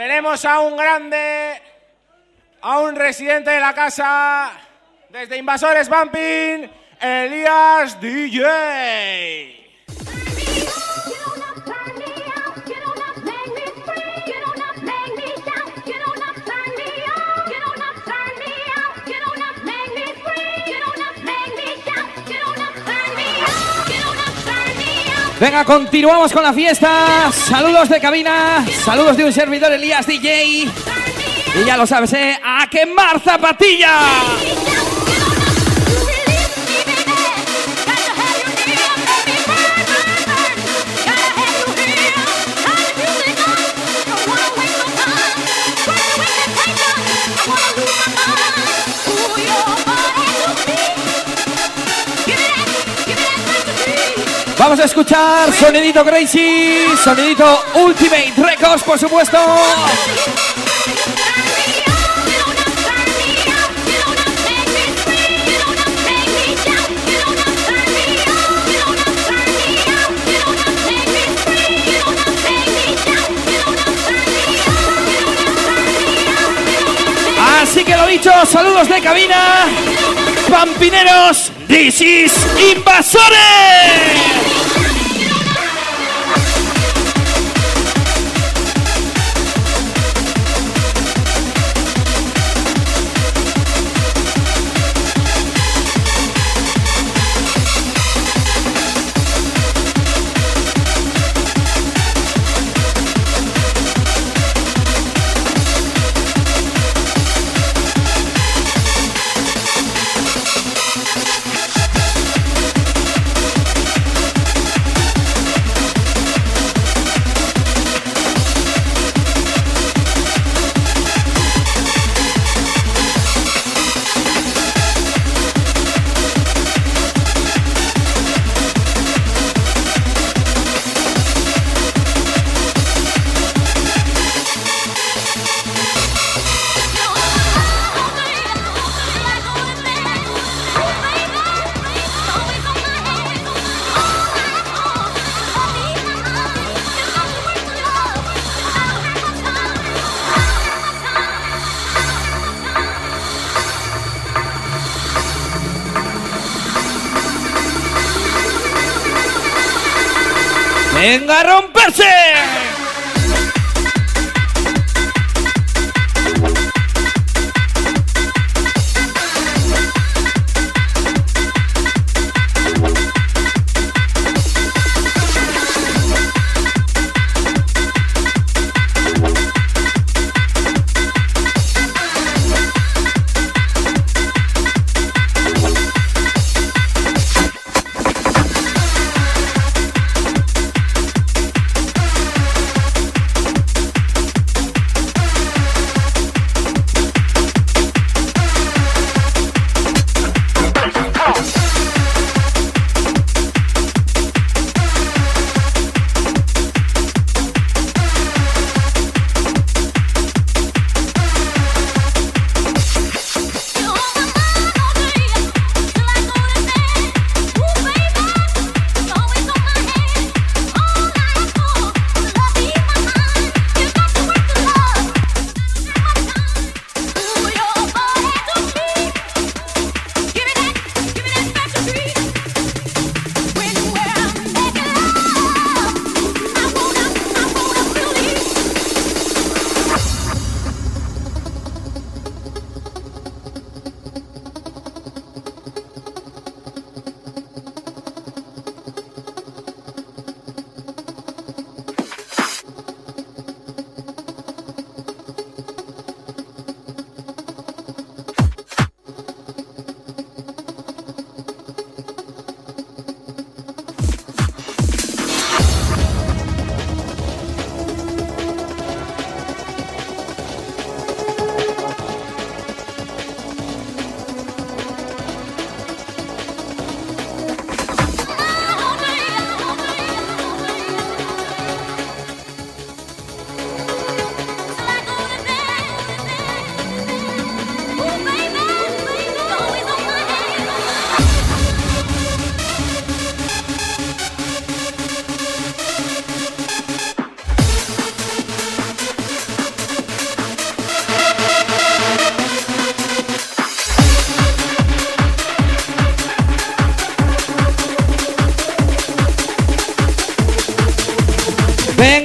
Tenemos a un grande, a un residente de la casa, desde Invasores Bumping, Elías DJ. Venga, continuamos con la fiesta. Saludos de cabina, saludos de un servidor Elías DJ. Y ya lo sabes, ¿eh? ¡A quemar zapatilla! Vamos a escuchar sonidito Crazy, sonidito Ultimate Records, por supuesto. Así que lo dicho, saludos de cabina. Pampineros, this is Invasores.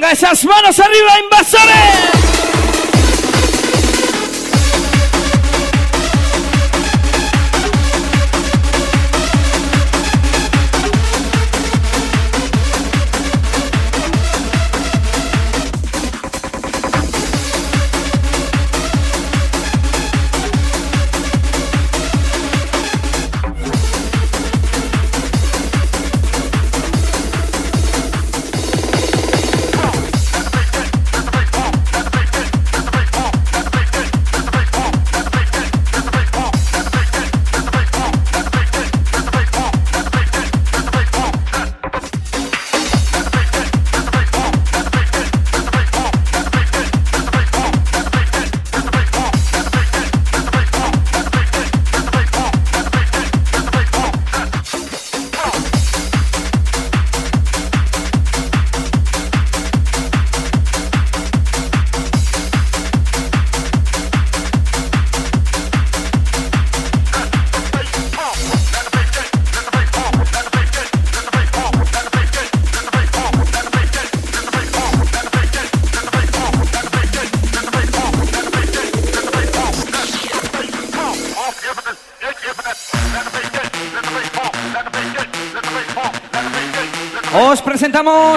Venga, esas manos arriba, invasores.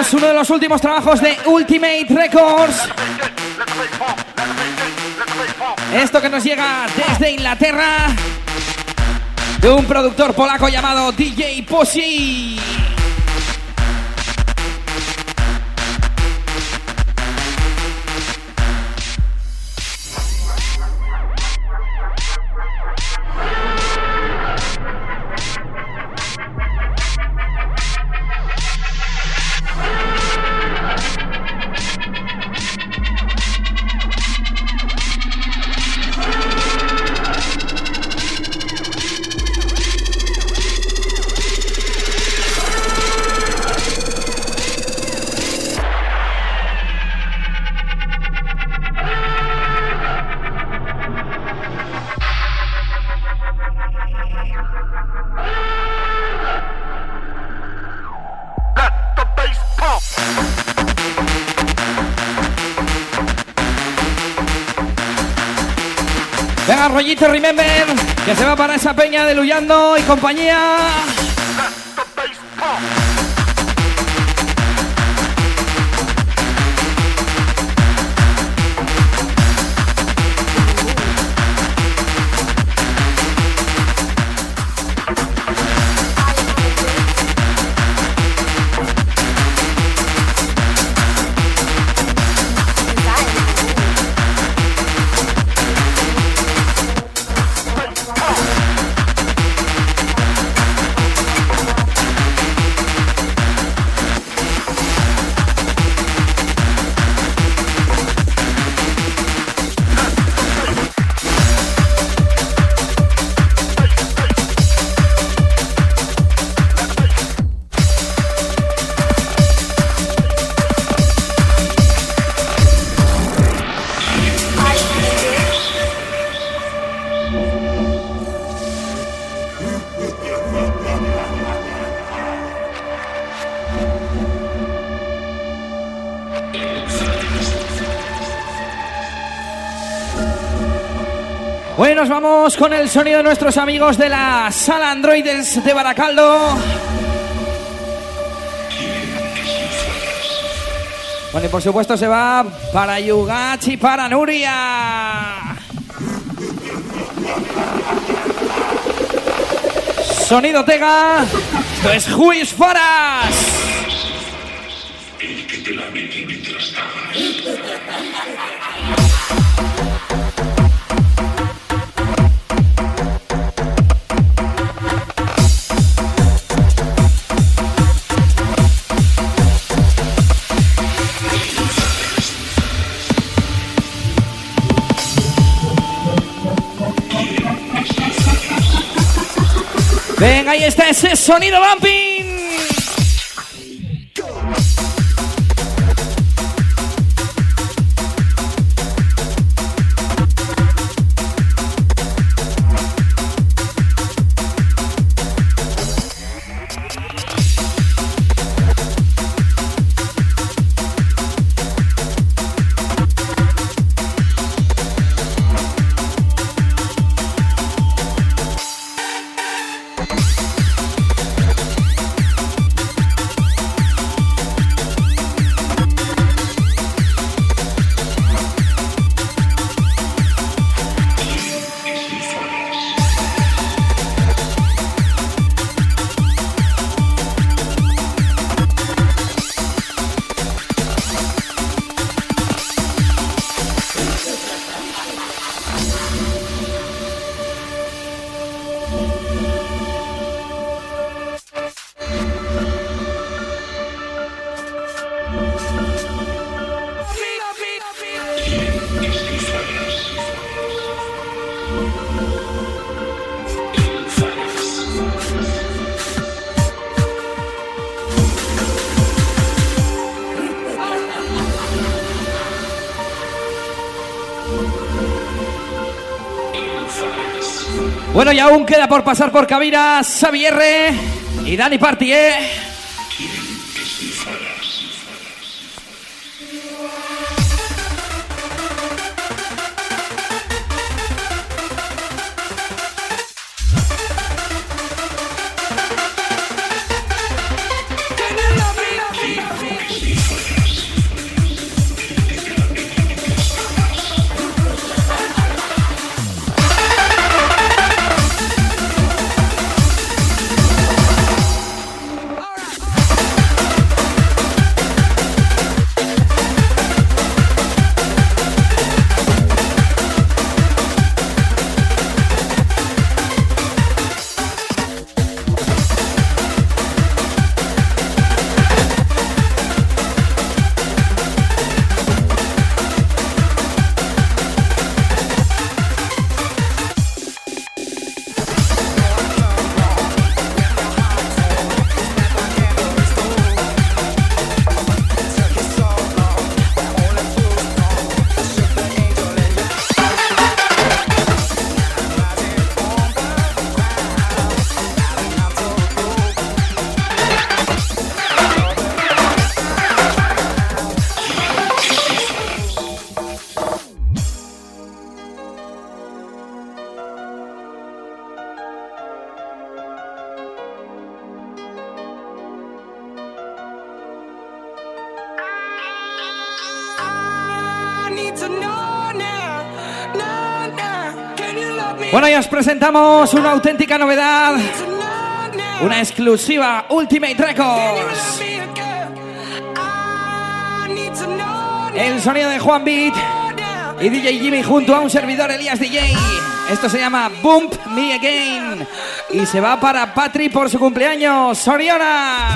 Presentamos uno de los últimos trabajos de Ultimate Records. Esto que nos llega desde Inglaterra de un productor polaco llamado DJ Posi. Peña de Luyando y compañía. Nos vamos con el sonido de nuestros amigos de la sala Androides de Baracaldo. Bueno, por supuesto se va para Yugachi, para Nuria. Sonido Tega. Esto es Juiz Faras. Venga, ahí está ese sonido bumping. Bueno, y aún queda por pasar por cabina Xavier y Dani Party, ¿eh? Os presentamos una auténtica novedad, una exclusiva Ultimate Records. El sonido de Juan Beat y DJ Jimmy junto a un servidor Elías DJ. Esto se llama Bump Me Again y se va para Patri por su cumpleaños. Soriona.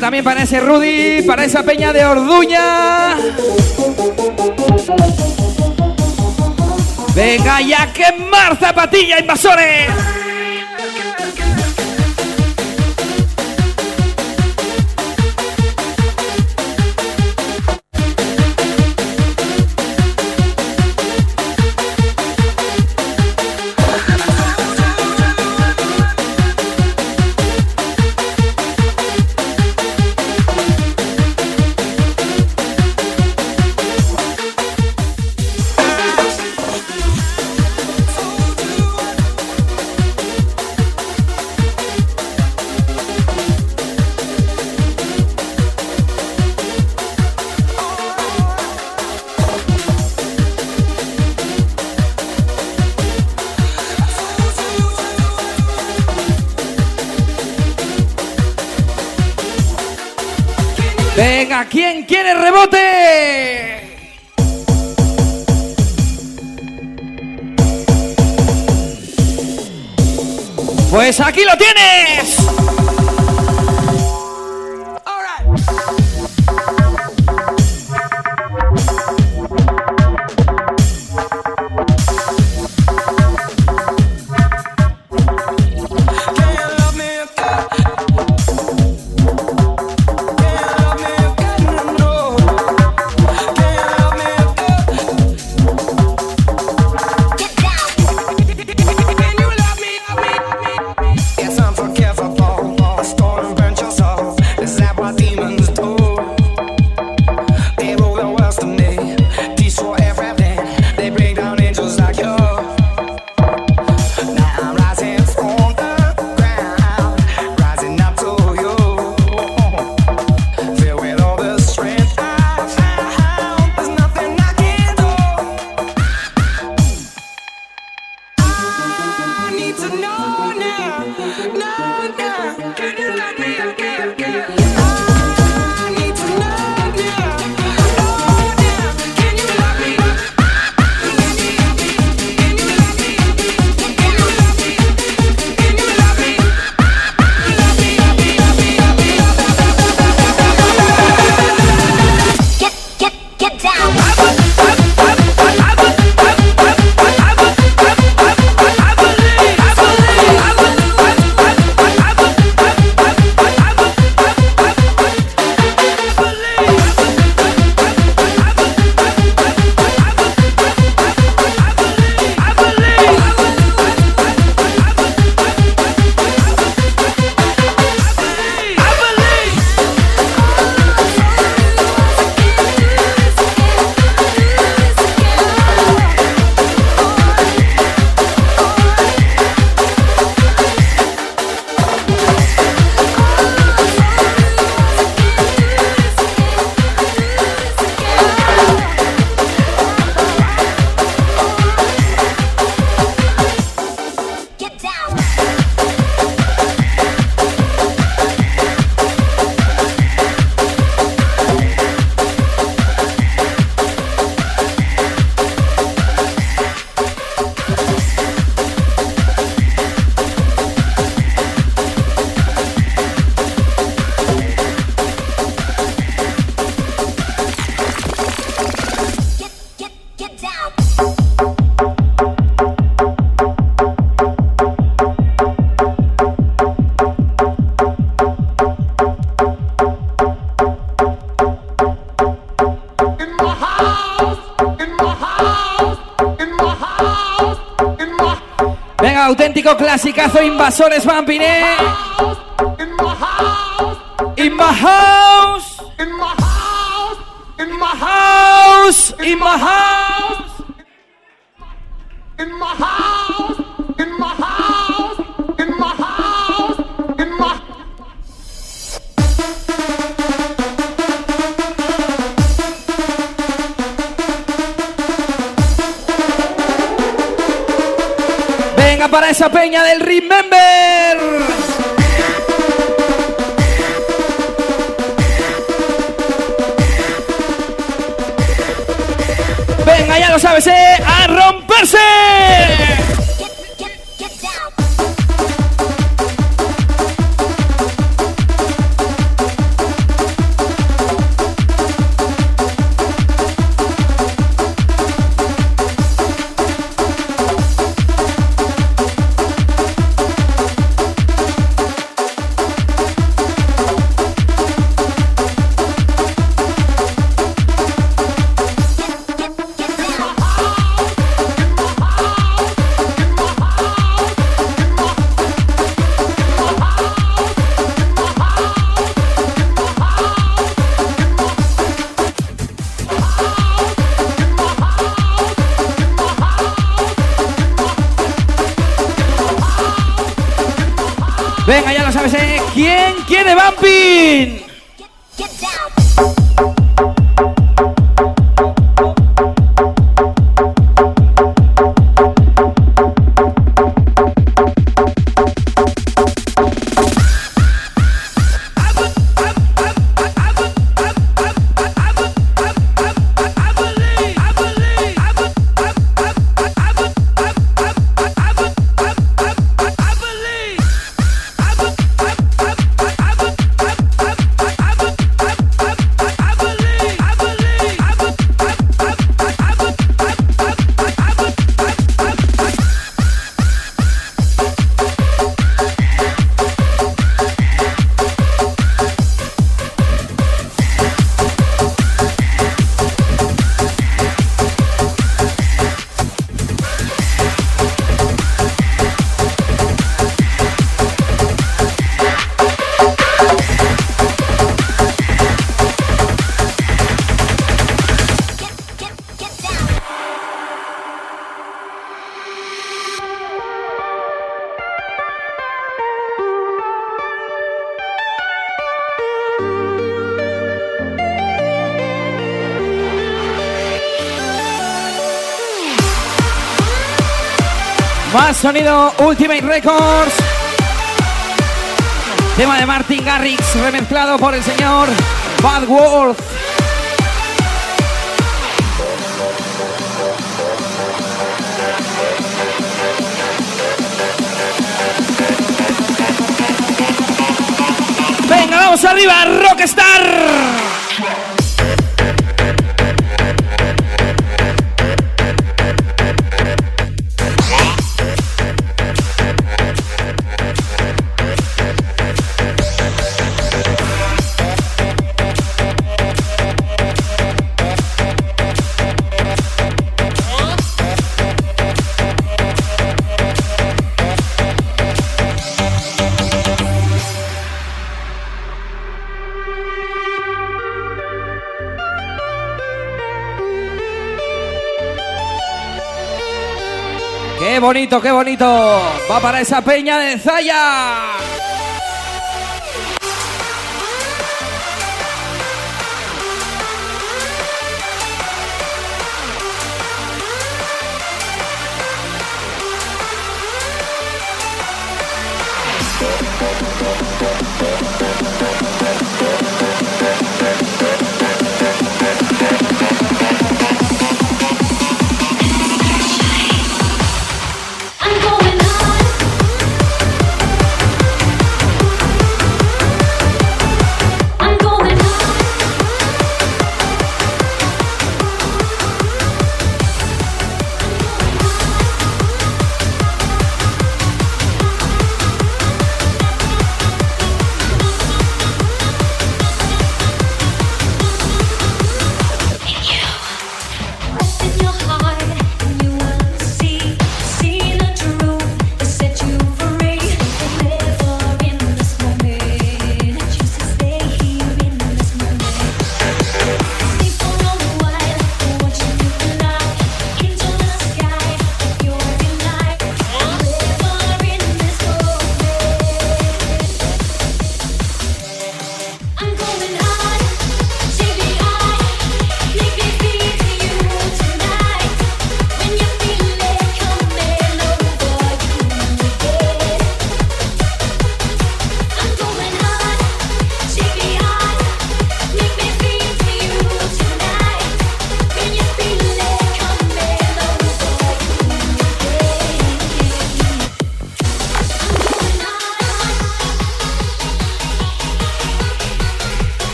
También para ese Rudy, para esa peña de Orduña. Venga ya, quemar zapatilla, invasores. Aquí lo tienes. Clasicazo, invasores Vampine. In my house, In my house. in my house, in my House. In my house. Para esa peña del Remember. Venga, ya lo sabes, ¿eh? ¡A romperse! Sonido Ultimate Records. Tema de Martin Garrix remezclado por el señor Bad Wolf. Venga, vamos arriba, Rockstar. Bonito, qué bonito. Va para esa peña de Zaya.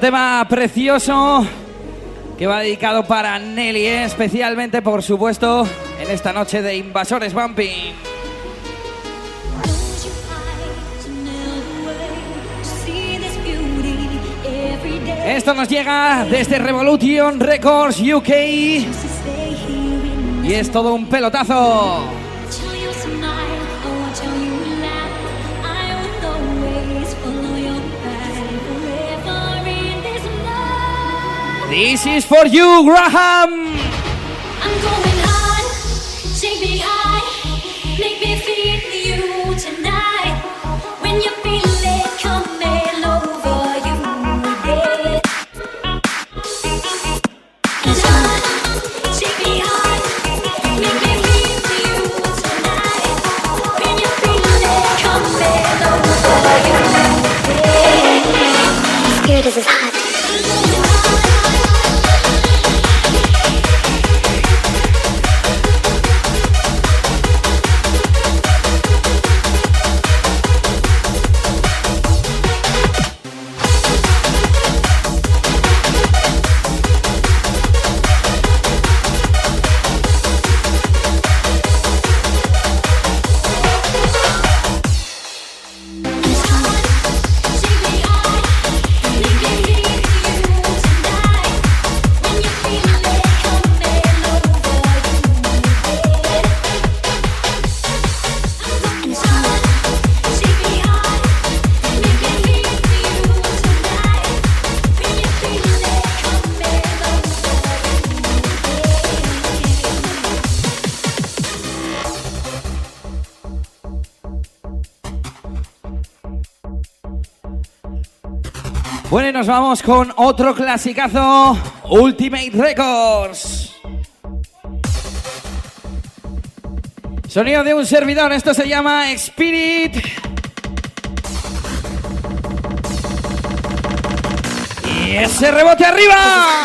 Tema precioso que va dedicado para Nelly, ¿eh? especialmente, por supuesto, en esta noche de Invasores Bumping. Esto nos llega desde Revolution Records UK y es todo un pelotazo. This is for you, Graham. Vamos con otro clasicazo, Ultimate Records. Sonido de un servidor, esto se llama Spirit. Y ese rebote arriba.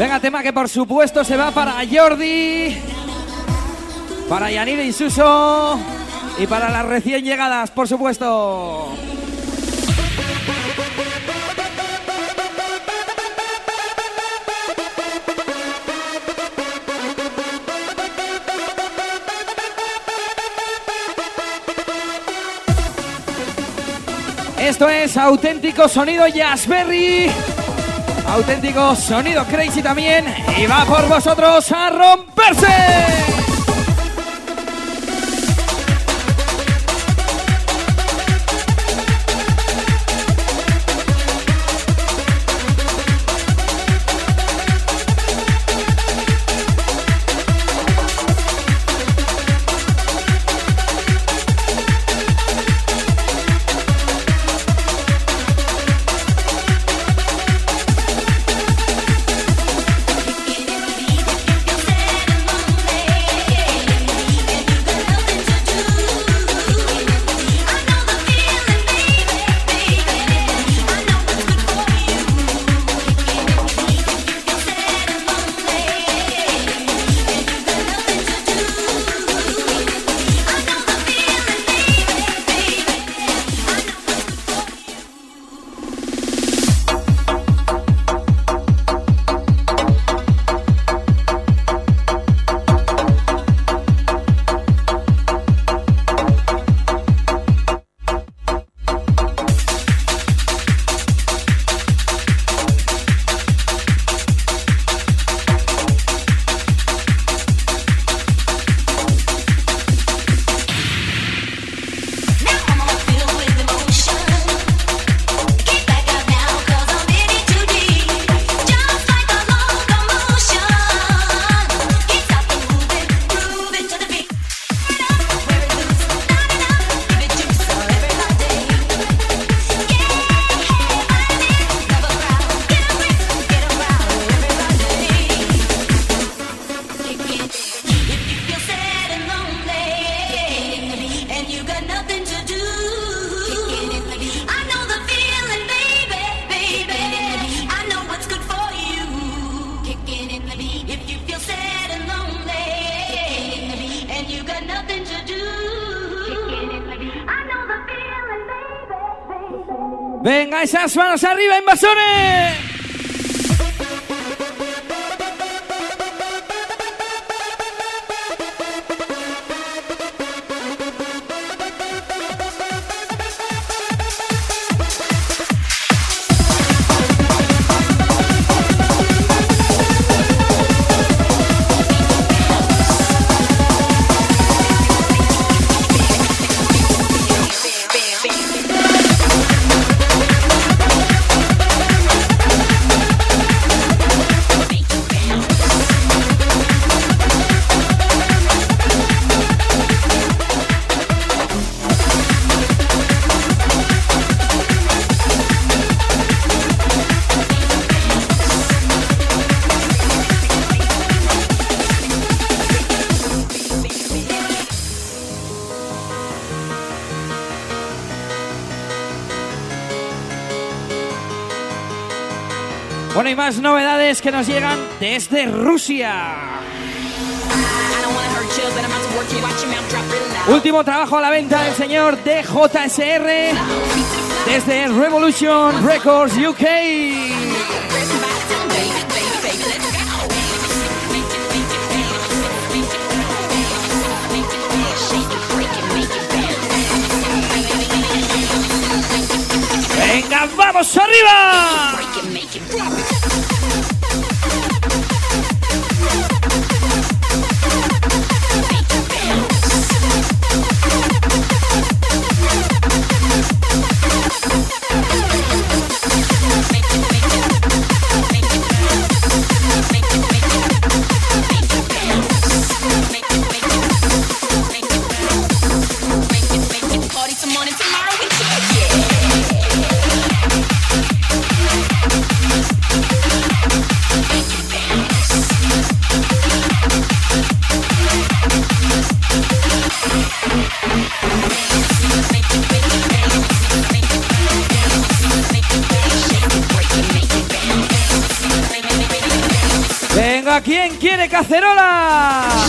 Venga, tema que por supuesto se va para Jordi, para Yanire y Suso y para las recién llegadas, por supuesto. Esto es auténtico sonido Jazzberry. Auténtico sonido crazy también. Y va por vosotros a romperse. Y más novedades que nos llegan desde Rusia. Último trabajo a la venta del señor DJSR desde Revolution Records UK. Venga, vamos arriba. Venga, ¿quién quiere cacerola?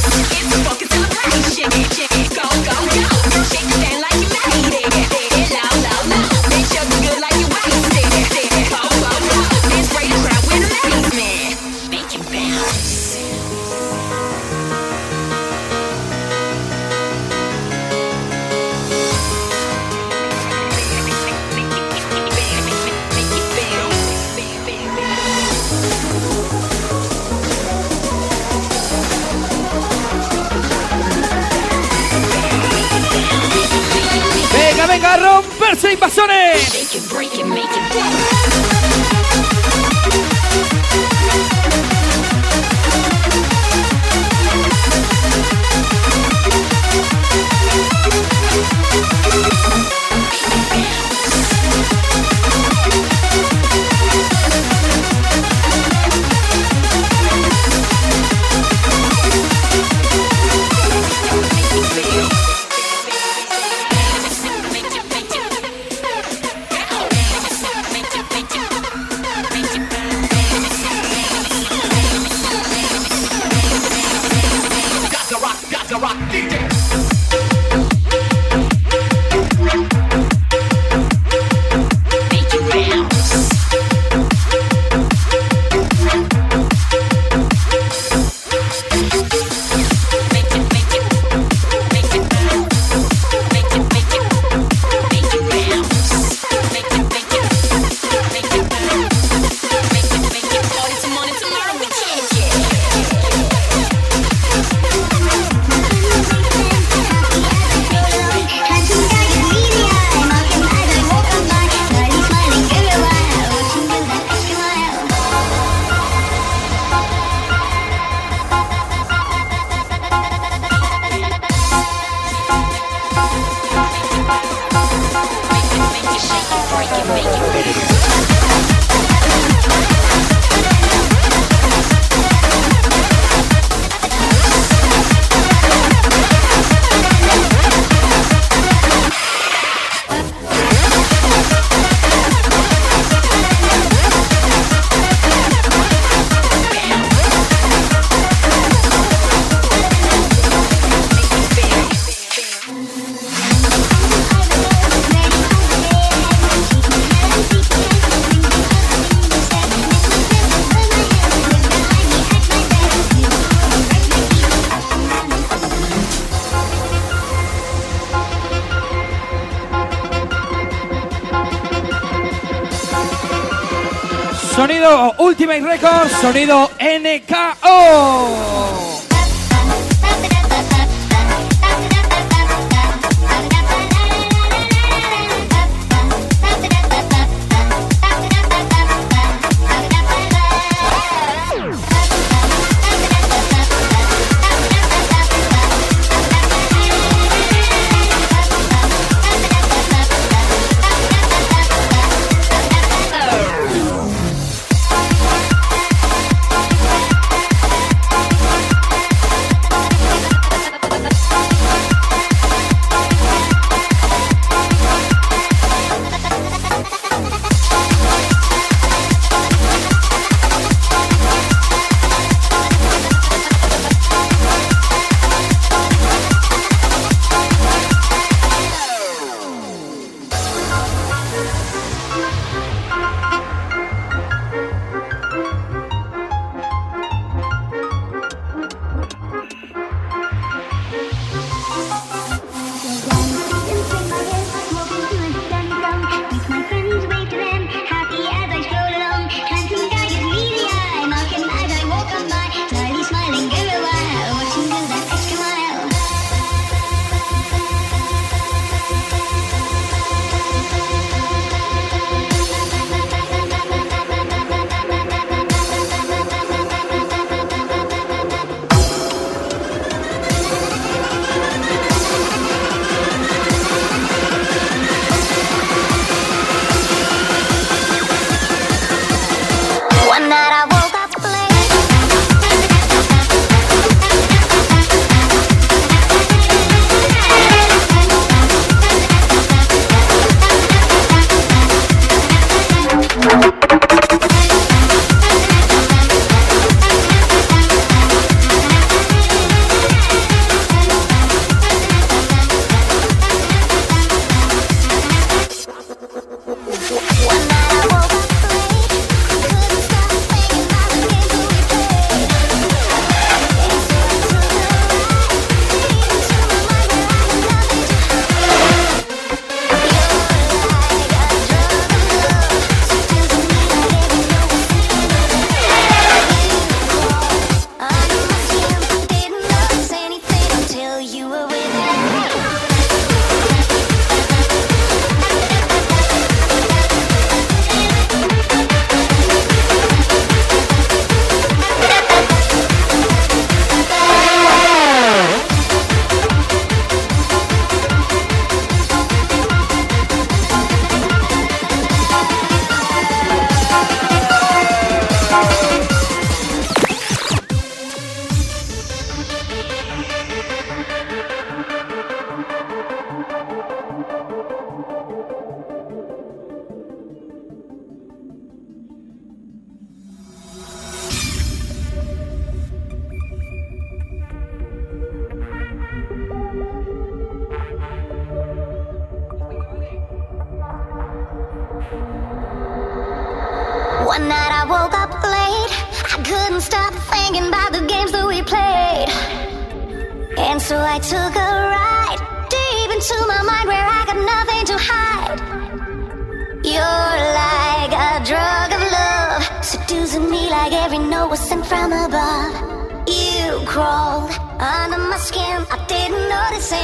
Ultimate Records, sonido NKO.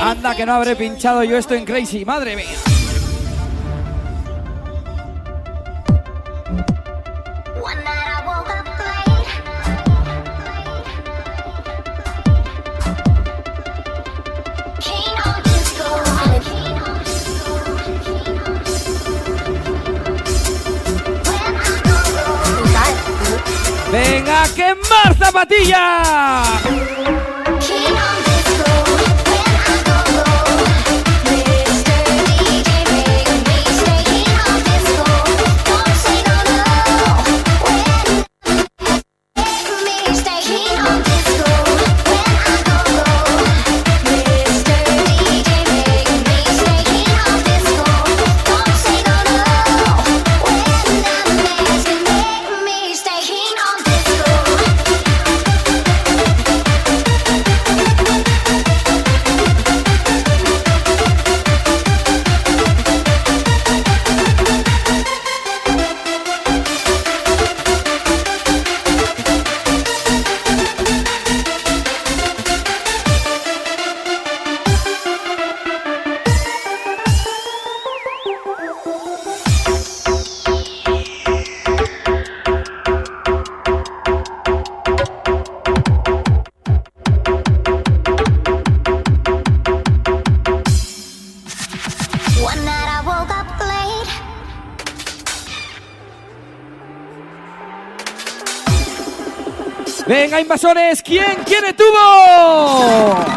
Anda que no habré pinchado yo esto en Crazy, madre mía. zapatilla. Invasores, ¿quién quiere tubo?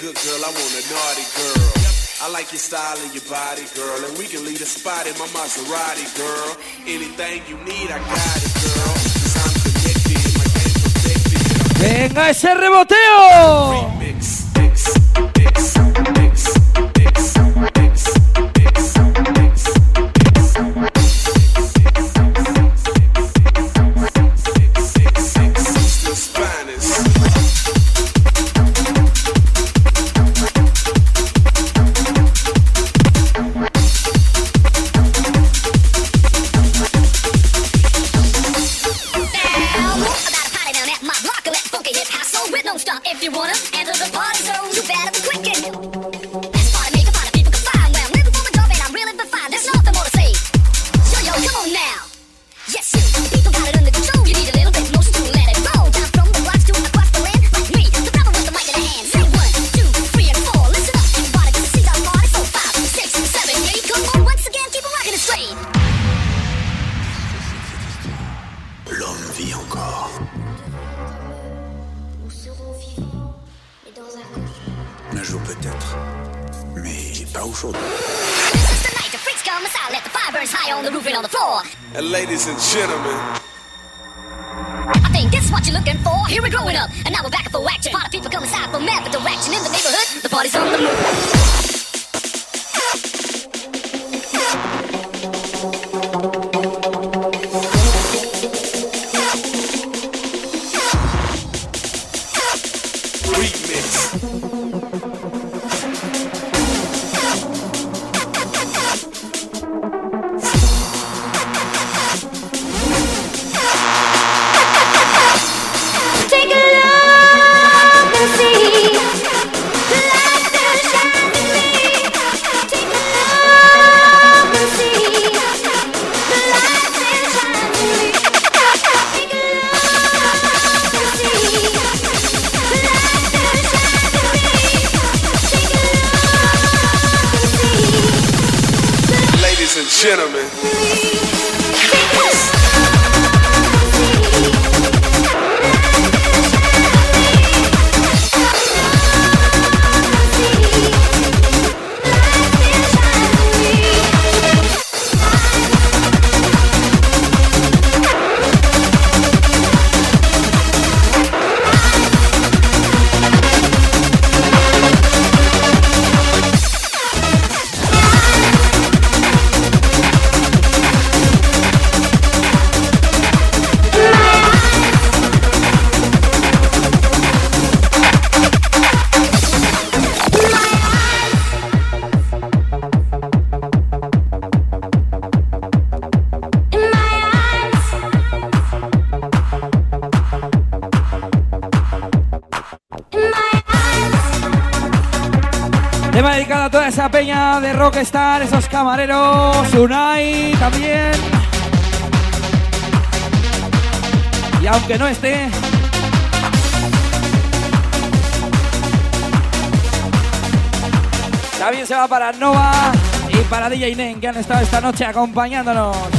good girl, I want a naughty girl. I like your style and your body, girl. And we can leave a spot in my Maserati, girl. Anything you need, I got it, girl. Cause I'm connected, my protected. Venga ese reboteo. beautiful. And ladies and gentlemen. I think this is what you're looking for. Here we're growing up, and now we're back up for action. Party people come inside for mad with the reaction in the neighborhood. The party's on the move. que están esos camareros, Unai también. Y aunque no esté, también se va para Nova y para DJ Nen que han estado esta noche acompañándonos.